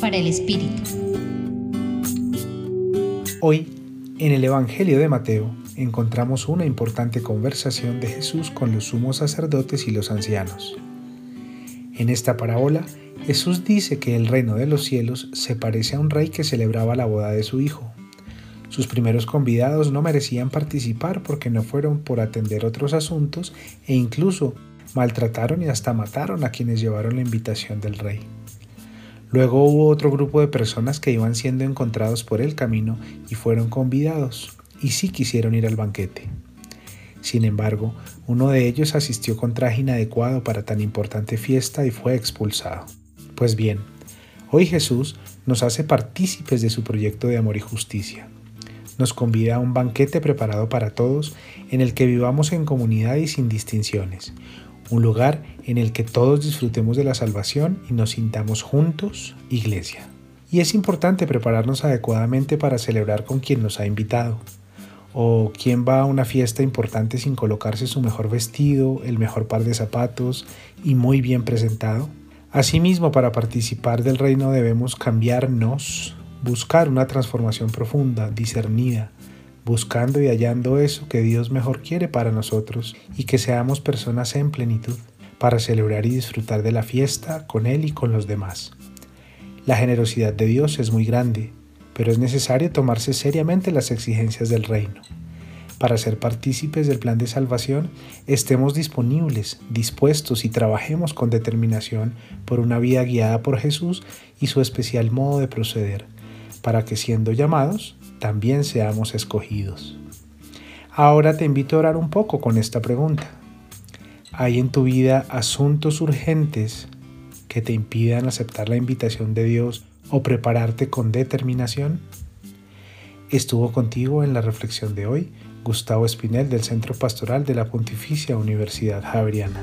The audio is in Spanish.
Para el Espíritu. Hoy, en el Evangelio de Mateo, encontramos una importante conversación de Jesús con los sumos sacerdotes y los ancianos. En esta parábola, Jesús dice que el reino de los cielos se parece a un rey que celebraba la boda de su hijo. Sus primeros convidados no merecían participar porque no fueron por atender otros asuntos e incluso maltrataron y hasta mataron a quienes llevaron la invitación del rey. Luego hubo otro grupo de personas que iban siendo encontrados por el camino y fueron convidados, y sí quisieron ir al banquete. Sin embargo, uno de ellos asistió con traje inadecuado para tan importante fiesta y fue expulsado. Pues bien, hoy Jesús nos hace partícipes de su proyecto de amor y justicia. Nos convida a un banquete preparado para todos en el que vivamos en comunidad y sin distinciones, un lugar en el que todos disfrutemos de la salvación y nos sintamos juntos, iglesia. Y es importante prepararnos adecuadamente para celebrar con quien nos ha invitado. O quien va a una fiesta importante sin colocarse su mejor vestido, el mejor par de zapatos y muy bien presentado. Asimismo, para participar del reino debemos cambiarnos, buscar una transformación profunda, discernida, buscando y hallando eso que Dios mejor quiere para nosotros y que seamos personas en plenitud para celebrar y disfrutar de la fiesta con Él y con los demás. La generosidad de Dios es muy grande, pero es necesario tomarse seriamente las exigencias del reino. Para ser partícipes del plan de salvación, estemos disponibles, dispuestos y trabajemos con determinación por una vida guiada por Jesús y su especial modo de proceder, para que siendo llamados, también seamos escogidos. Ahora te invito a orar un poco con esta pregunta. ¿Hay en tu vida asuntos urgentes que te impidan aceptar la invitación de Dios o prepararte con determinación? Estuvo contigo en la reflexión de hoy Gustavo Espinel del Centro Pastoral de la Pontificia Universidad Javeriana.